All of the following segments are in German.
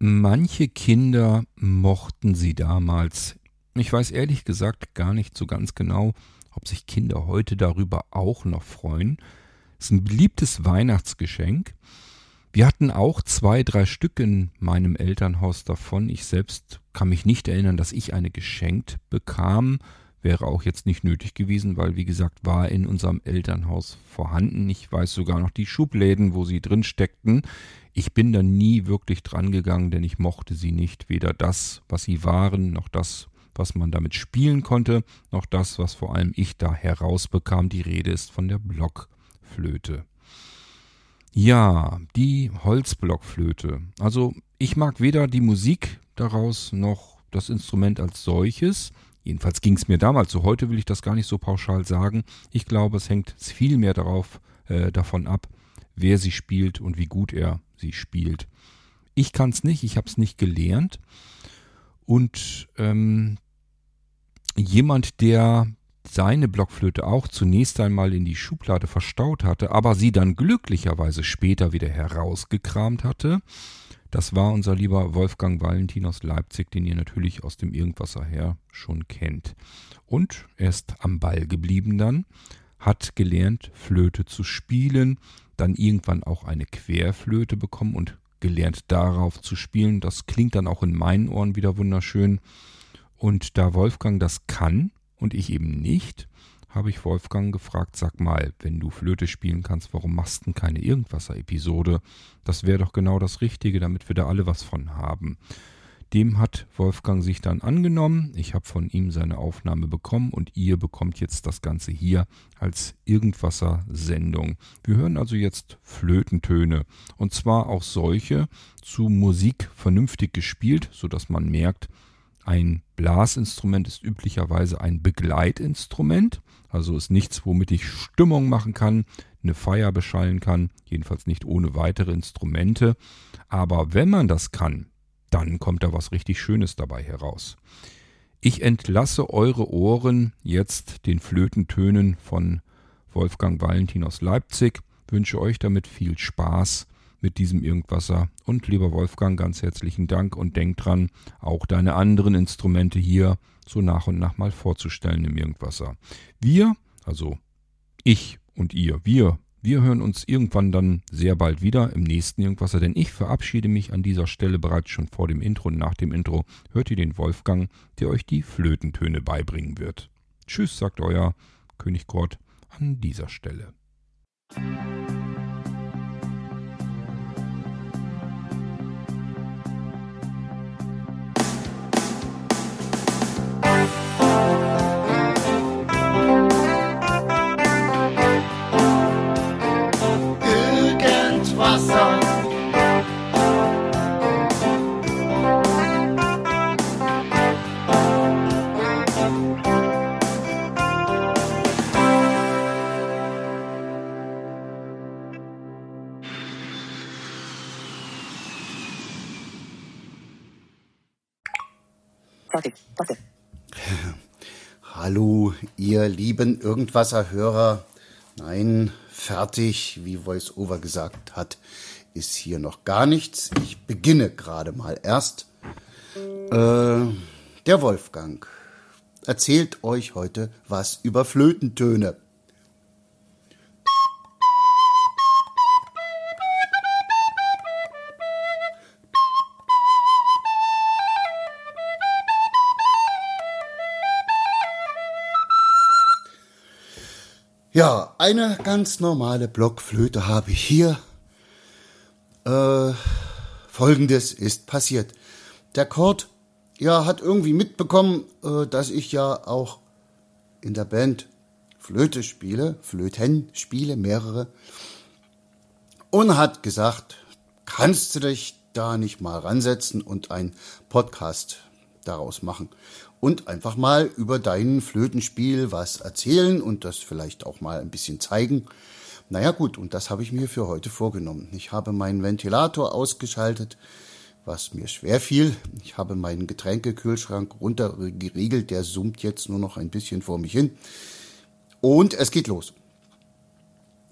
Manche Kinder mochten sie damals. Ich weiß ehrlich gesagt gar nicht so ganz genau, ob sich Kinder heute darüber auch noch freuen. Es ist ein beliebtes Weihnachtsgeschenk. Wir hatten auch zwei, drei Stück in meinem Elternhaus davon. Ich selbst kann mich nicht erinnern, dass ich eine geschenkt bekam. Wäre auch jetzt nicht nötig gewesen, weil, wie gesagt, war in unserem Elternhaus vorhanden. Ich weiß sogar noch die Schubläden, wo sie drin steckten. Ich bin da nie wirklich dran gegangen, denn ich mochte sie nicht. Weder das, was sie waren, noch das, was man damit spielen konnte, noch das, was vor allem ich da herausbekam. Die Rede ist von der Blockflöte. Ja, die Holzblockflöte. Also ich mag weder die Musik daraus noch das Instrument als solches. Jedenfalls ging es mir damals so. Heute will ich das gar nicht so pauschal sagen. Ich glaube, es hängt viel mehr darauf, äh, davon ab, wer sie spielt und wie gut er sie spielt. Ich kann es nicht, ich habe es nicht gelernt. Und ähm, jemand, der seine Blockflöte auch zunächst einmal in die Schublade verstaut hatte, aber sie dann glücklicherweise später wieder herausgekramt hatte, das war unser lieber Wolfgang Valentin aus Leipzig, den ihr natürlich aus dem Irgendwasser her schon kennt. Und er ist am Ball geblieben dann, hat gelernt, Flöte zu spielen, dann irgendwann auch eine Querflöte bekommen und gelernt darauf zu spielen. Das klingt dann auch in meinen Ohren wieder wunderschön. Und da Wolfgang das kann und ich eben nicht, habe ich Wolfgang gefragt, sag mal, wenn du Flöte spielen kannst, warum machst du keine Irgendwasser-Episode? Das wäre doch genau das Richtige, damit wir da alle was von haben. Dem hat Wolfgang sich dann angenommen. Ich habe von ihm seine Aufnahme bekommen und ihr bekommt jetzt das Ganze hier als Irgendwasser-Sendung. Wir hören also jetzt Flötentöne und zwar auch solche zu Musik vernünftig gespielt, sodass man merkt, ein Blasinstrument ist üblicherweise ein Begleitinstrument, also ist nichts, womit ich Stimmung machen kann, eine Feier beschallen kann, jedenfalls nicht ohne weitere Instrumente. Aber wenn man das kann, dann kommt da was richtig Schönes dabei heraus. Ich entlasse eure Ohren jetzt den Flötentönen von Wolfgang Valentin aus Leipzig, wünsche euch damit viel Spaß mit diesem Irgendwasser. Und lieber Wolfgang, ganz herzlichen Dank und denk dran, auch deine anderen Instrumente hier so nach und nach mal vorzustellen im Irgendwasser. Wir, also ich und ihr, wir, wir hören uns irgendwann dann sehr bald wieder im nächsten Irgendwasser, denn ich verabschiede mich an dieser Stelle bereits schon vor dem Intro und nach dem Intro hört ihr den Wolfgang, der euch die Flötentöne beibringen wird. Tschüss, sagt euer König Kurt an dieser Stelle. Warte, warte. Hallo, ihr lieben Irgendwasser-Hörer. Nein, fertig, wie VoiceOver gesagt hat, ist hier noch gar nichts. Ich beginne gerade mal erst. Äh, der Wolfgang erzählt euch heute was über Flötentöne. Ja, eine ganz normale Blockflöte habe ich hier. Äh, Folgendes ist passiert. Der Kurt, ja, hat irgendwie mitbekommen, äh, dass ich ja auch in der Band Flöte spiele, Flöten spiele, mehrere. Und hat gesagt, kannst du dich da nicht mal ransetzen und einen Podcast daraus machen und einfach mal über dein Flötenspiel was erzählen und das vielleicht auch mal ein bisschen zeigen. Naja gut, und das habe ich mir für heute vorgenommen. Ich habe meinen Ventilator ausgeschaltet, was mir schwer fiel. Ich habe meinen Getränkekühlschrank runtergeriegelt, der summt jetzt nur noch ein bisschen vor mich hin. Und es geht los.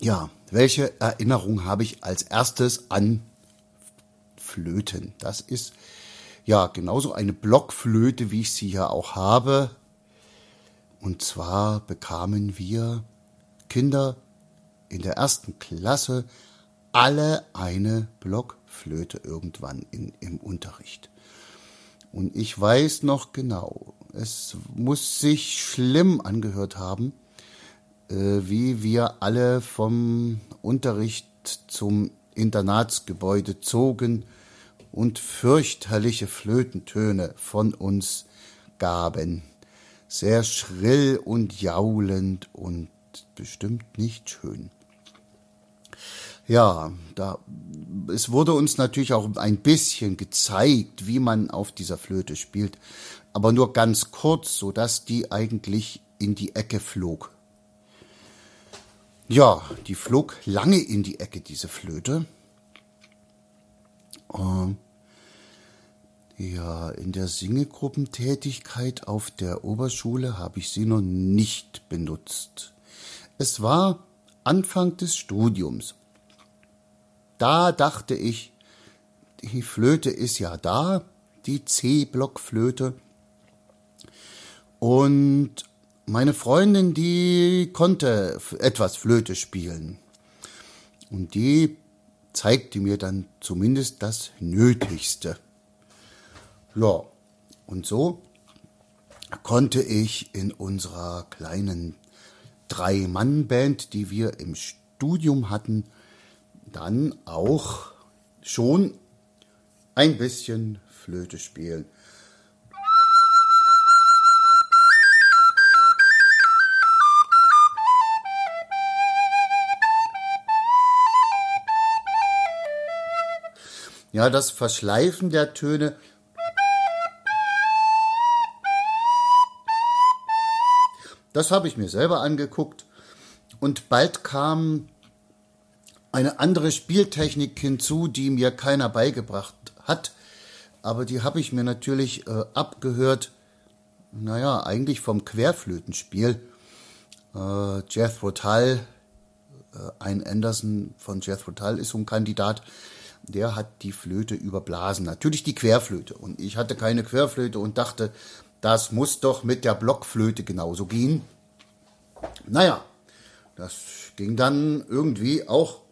Ja, welche Erinnerung habe ich als erstes an Blockflöten. Das ist ja genauso eine Blockflöte, wie ich sie ja auch habe. Und zwar bekamen wir Kinder in der ersten Klasse alle eine Blockflöte irgendwann in, im Unterricht. Und ich weiß noch genau, es muss sich schlimm angehört haben, äh, wie wir alle vom Unterricht zum Internatsgebäude zogen und fürchterliche Flötentöne von uns gaben. Sehr schrill und jaulend und bestimmt nicht schön. Ja, da, es wurde uns natürlich auch ein bisschen gezeigt, wie man auf dieser Flöte spielt, aber nur ganz kurz, so dass die eigentlich in die Ecke flog. Ja, die flog lange in die Ecke, diese Flöte. Ähm, ja, in der Singegruppentätigkeit auf der Oberschule habe ich sie noch nicht benutzt. Es war Anfang des Studiums. Da dachte ich, die Flöte ist ja da, die C-Blockflöte. Und meine Freundin, die konnte etwas Flöte spielen. Und die zeigte mir dann zumindest das Nötigste. Ja, und so konnte ich in unserer kleinen Drei-Mann-Band, die wir im Studium hatten, dann auch schon ein bisschen Flöte spielen. Ja, das Verschleifen der Töne Das habe ich mir selber angeguckt und bald kam eine andere Spieltechnik hinzu, die mir keiner beigebracht hat, aber die habe ich mir natürlich äh, abgehört, naja, eigentlich vom Querflötenspiel. Äh, Jethro Tull, äh, ein Anderson von Jethro Tull ist so ein Kandidat, der hat die Flöte überblasen. Natürlich die Querflöte. Und ich hatte keine Querflöte und dachte, das muss doch mit der Blockflöte genauso gehen. Naja, das ging dann irgendwie auch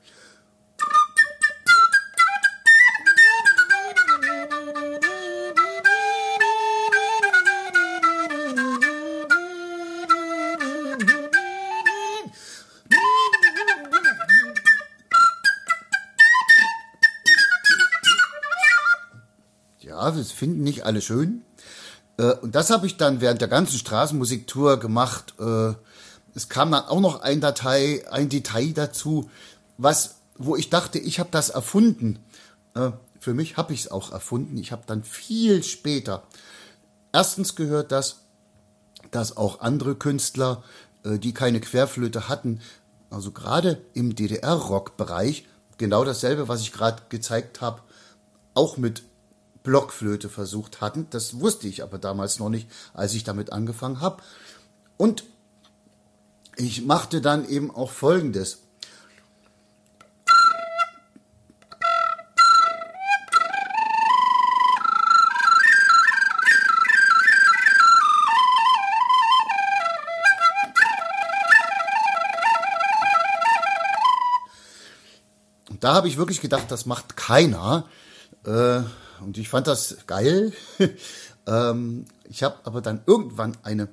das finden nicht alle schön. Äh, und das habe ich dann während der ganzen Straßenmusiktour gemacht. Äh, es kam dann auch noch ein Datei, ein Detail dazu, was, wo ich dachte, ich habe das erfunden. Äh, für mich habe ich es auch erfunden. Ich habe dann viel später erstens gehört, dass, dass auch andere Künstler, die keine Querflöte hatten, also gerade im DDR-Rock-Bereich, genau dasselbe, was ich gerade gezeigt habe, auch mit Blockflöte versucht hatten. Das wusste ich aber damals noch nicht, als ich damit angefangen habe. Und ich machte dann eben auch Folgendes. Da habe ich wirklich gedacht, das macht keiner. Äh, und ich fand das geil. ähm, ich habe aber dann irgendwann eine,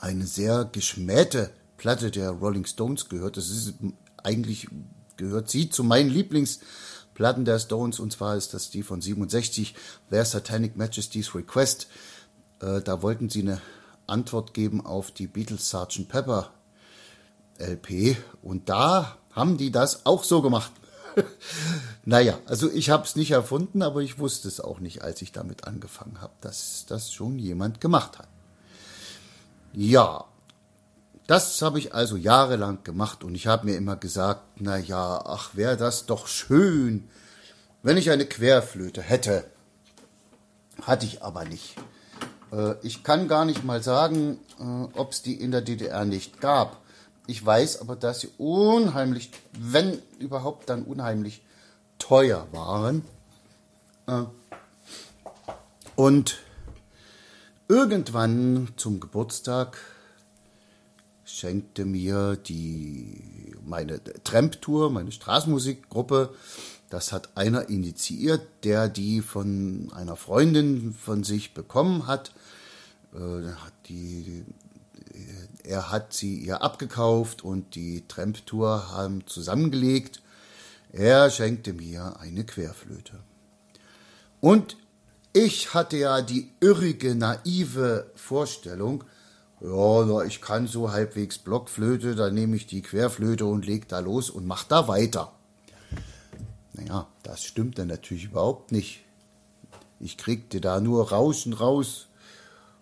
eine sehr geschmähte Platte der Rolling Stones gehört. Das ist eigentlich gehört sie zu meinen Lieblingsplatten der Stones und zwar ist das die von 67, Their Satanic Majesty's Request. Äh, da wollten sie eine Antwort geben auf die Beatles Sgt. Pepper LP und da haben die das auch so gemacht. Naja, also ich habe es nicht erfunden, aber ich wusste es auch nicht, als ich damit angefangen habe, dass das schon jemand gemacht hat. Ja, das habe ich also jahrelang gemacht und ich habe mir immer gesagt, na ja, ach, wäre das doch schön, wenn ich eine Querflöte hätte. Hatte ich aber nicht. Äh, ich kann gar nicht mal sagen, äh, ob es die in der DDR nicht gab. Ich weiß aber, dass sie unheimlich, wenn überhaupt dann unheimlich teuer waren. Äh, und irgendwann zum Geburtstag schenkte mir die meine Tramp-Tour, meine Straßenmusikgruppe, das hat einer initiiert, der die von einer Freundin von sich bekommen hat. Äh, hat die, er hat sie ihr abgekauft und die Tramp-Tour haben zusammengelegt. Er schenkte mir eine Querflöte. Und ich hatte ja die irrige, naive Vorstellung, ja, ich kann so halbwegs Blockflöte, dann nehme ich die Querflöte und leg da los und mach da weiter. Naja, das stimmte natürlich überhaupt nicht. Ich kriegte da nur Rauschen raus,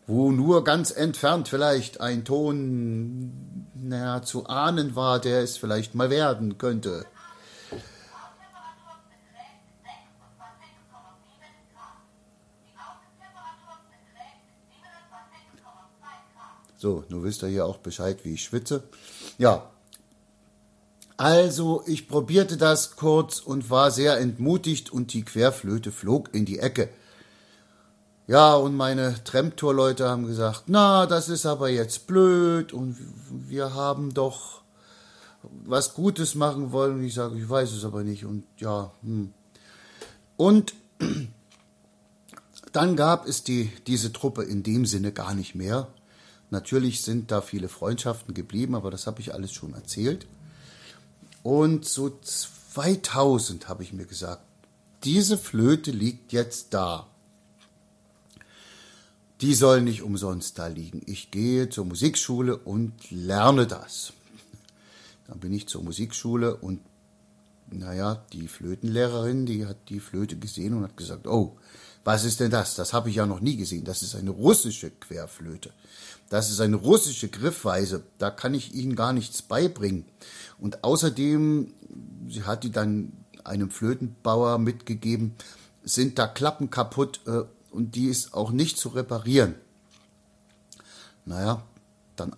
wo nur ganz entfernt vielleicht ein Ton, naja, zu ahnen war, der es vielleicht mal werden könnte. So, nun wisst ihr hier auch Bescheid, wie ich schwitze. Ja. Also, ich probierte das kurz und war sehr entmutigt und die Querflöte flog in die Ecke. Ja, und meine Tremtor-Leute haben gesagt, na, das ist aber jetzt blöd und wir haben doch was Gutes machen wollen. Und ich sage, ich weiß es aber nicht und ja, hm. Und dann gab es die, diese Truppe in dem Sinne gar nicht mehr. Natürlich sind da viele Freundschaften geblieben, aber das habe ich alles schon erzählt. Und so 2000 habe ich mir gesagt, diese Flöte liegt jetzt da. Die soll nicht umsonst da liegen. Ich gehe zur Musikschule und lerne das. Dann bin ich zur Musikschule und naja, die Flötenlehrerin, die hat die Flöte gesehen und hat gesagt, oh, was ist denn das? Das habe ich ja noch nie gesehen. Das ist eine russische Querflöte. Das ist eine russische Griffweise. Da kann ich Ihnen gar nichts beibringen. Und außerdem, sie hat die dann einem Flötenbauer mitgegeben, sind da Klappen kaputt äh, und die ist auch nicht zu reparieren. Naja, dann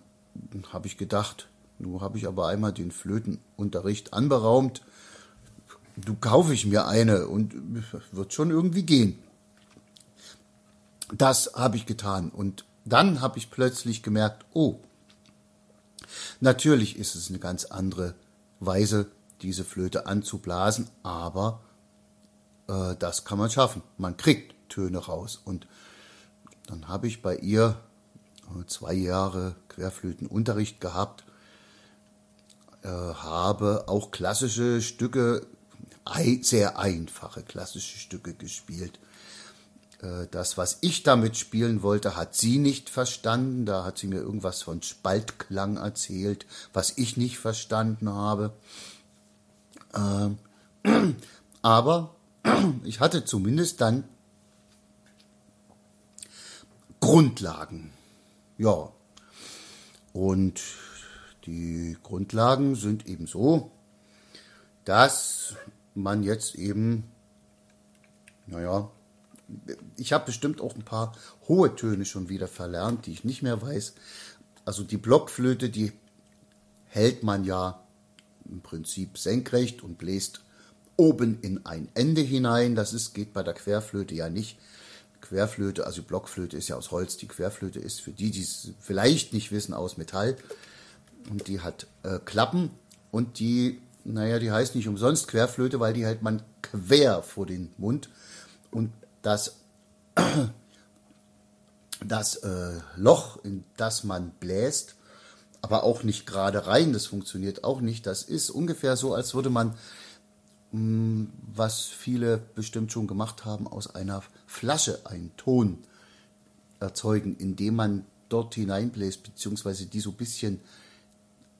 habe ich gedacht, nun habe ich aber einmal den Flötenunterricht anberaumt. Du kaufe ich mir eine und wird schon irgendwie gehen. Das habe ich getan und dann habe ich plötzlich gemerkt, oh, natürlich ist es eine ganz andere Weise, diese Flöte anzublasen, aber äh, das kann man schaffen. Man kriegt Töne raus. Und dann habe ich bei ihr äh, zwei Jahre Querflötenunterricht gehabt, äh, habe auch klassische Stücke, sehr einfache klassische Stücke gespielt. Äh, das, was ich damit spielen wollte, hat sie nicht verstanden. Da hat sie mir irgendwas von Spaltklang erzählt, was ich nicht verstanden habe. Ähm, aber ich hatte zumindest dann Grundlagen. Ja. Und die Grundlagen sind eben so, dass man jetzt eben, naja, ich habe bestimmt auch ein paar hohe Töne schon wieder verlernt, die ich nicht mehr weiß. Also die Blockflöte, die hält man ja im Prinzip senkrecht und bläst oben in ein Ende hinein. Das ist, geht bei der Querflöte ja nicht. Querflöte, also Blockflöte ist ja aus Holz. Die Querflöte ist für die, die es vielleicht nicht wissen, aus Metall. Und die hat äh, Klappen und die, naja, die heißt nicht umsonst Querflöte, weil die hält man quer vor den Mund. Und das, das äh, Loch, in das man bläst, aber auch nicht gerade rein, das funktioniert auch nicht. Das ist ungefähr so, als würde man, was viele bestimmt schon gemacht haben, aus einer Flasche einen Ton erzeugen, indem man dort hineinbläst, beziehungsweise die so ein bisschen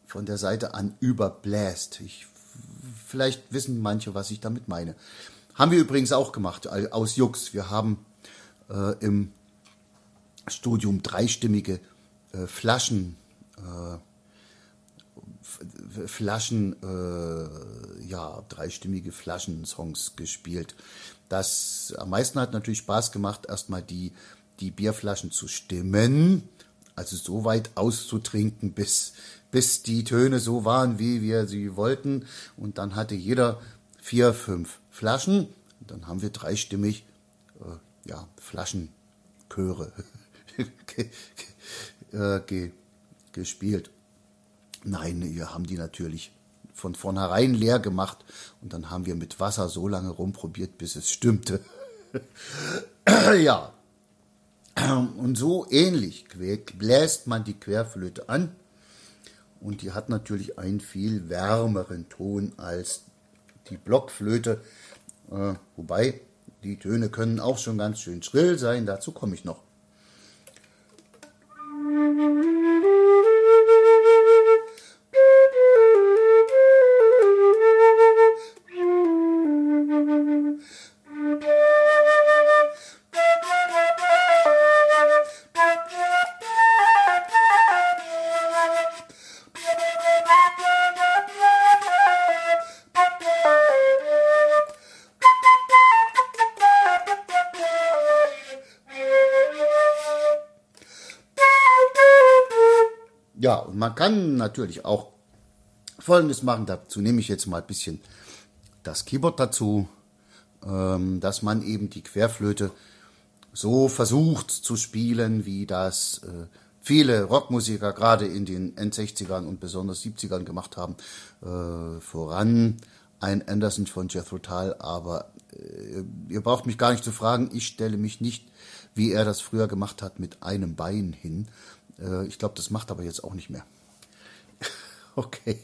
von der Seite an überbläst. Ich, vielleicht wissen manche, was ich damit meine. Haben wir übrigens auch gemacht, aus Jux. Wir haben äh, im Studium dreistimmige äh, Flaschen, äh, Flaschen, äh, ja, dreistimmige Flaschensongs gespielt. Das am meisten hat natürlich Spaß gemacht, erstmal die, die Bierflaschen zu stimmen, also so weit auszutrinken, bis, bis die Töne so waren, wie wir sie wollten. Und dann hatte jeder vier, fünf Flaschen. Dann haben wir dreistimmig äh, ja, Flaschenchöre äh, ge gespielt. Nein, wir haben die natürlich von vornherein leer gemacht und dann haben wir mit Wasser so lange rumprobiert, bis es stimmte. ja. Und so ähnlich bläst man die Querflöte an und die hat natürlich einen viel wärmeren Ton als die Blockflöte, äh, wobei die Töne können auch schon ganz schön schrill sein, dazu komme ich noch. Ja, und man kann natürlich auch Folgendes machen. Dazu nehme ich jetzt mal ein bisschen das Keyboard dazu, ähm, dass man eben die Querflöte so versucht zu spielen, wie das äh, viele Rockmusiker gerade in den End-60ern und besonders 70ern gemacht haben. Äh, voran ein Anderson von Jethro Tull, aber äh, ihr braucht mich gar nicht zu fragen, ich stelle mich nicht, wie er das früher gemacht hat, mit einem Bein hin, ich glaube, das macht aber jetzt auch nicht mehr. okay.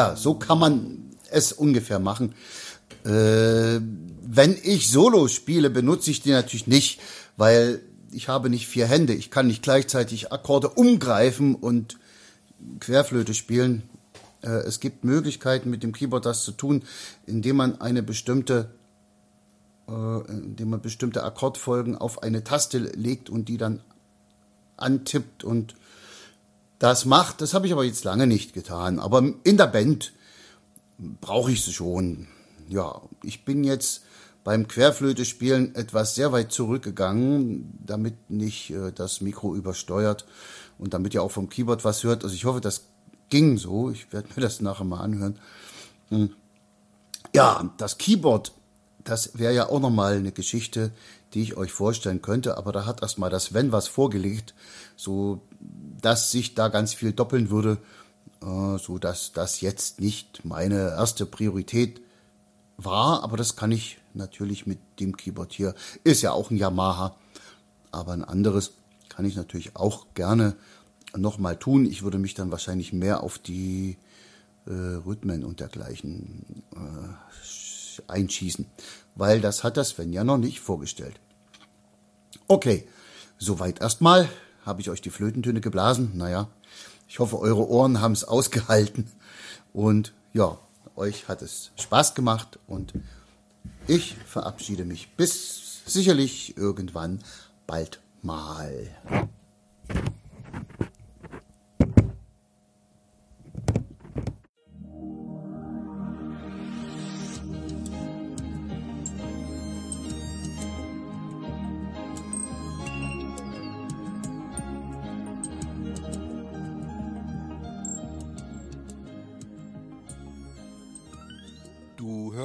Ja, so kann man es ungefähr machen. Äh, wenn ich Solo spiele, benutze ich die natürlich nicht, weil ich habe nicht vier Hände. Ich kann nicht gleichzeitig Akkorde umgreifen und Querflöte spielen. Äh, es gibt Möglichkeiten, mit dem Keyboard das zu tun, indem man eine bestimmte äh, indem man bestimmte Akkordfolgen auf eine Taste legt und die dann antippt und das macht. Das habe ich aber jetzt lange nicht getan. Aber in der Band brauche ich sie schon. Ja, ich bin jetzt beim Querflöte spielen etwas sehr weit zurückgegangen, damit nicht äh, das Mikro übersteuert und damit ihr auch vom Keyboard was hört. Also ich hoffe, das ging so. Ich werde mir das nachher mal anhören. Hm. Ja, das Keyboard, das wäre ja auch nochmal eine Geschichte, die ich euch vorstellen könnte, aber da hat erstmal das Wenn was vorgelegt, so dass sich da ganz viel doppeln würde, äh, so dass das jetzt nicht meine erste Priorität war, aber das kann ich natürlich mit dem Keyboard hier. Ist ja auch ein Yamaha, aber ein anderes kann ich natürlich auch gerne nochmal tun. Ich würde mich dann wahrscheinlich mehr auf die äh, Rhythmen und dergleichen äh, einschießen, weil das hat das Sven ja noch nicht vorgestellt. Okay, soweit erstmal habe ich euch die Flötentöne geblasen. Naja, ich hoffe, eure Ohren haben es ausgehalten. Und ja, euch hat es Spaß gemacht und ich verabschiede mich bis sicherlich irgendwann bald mal.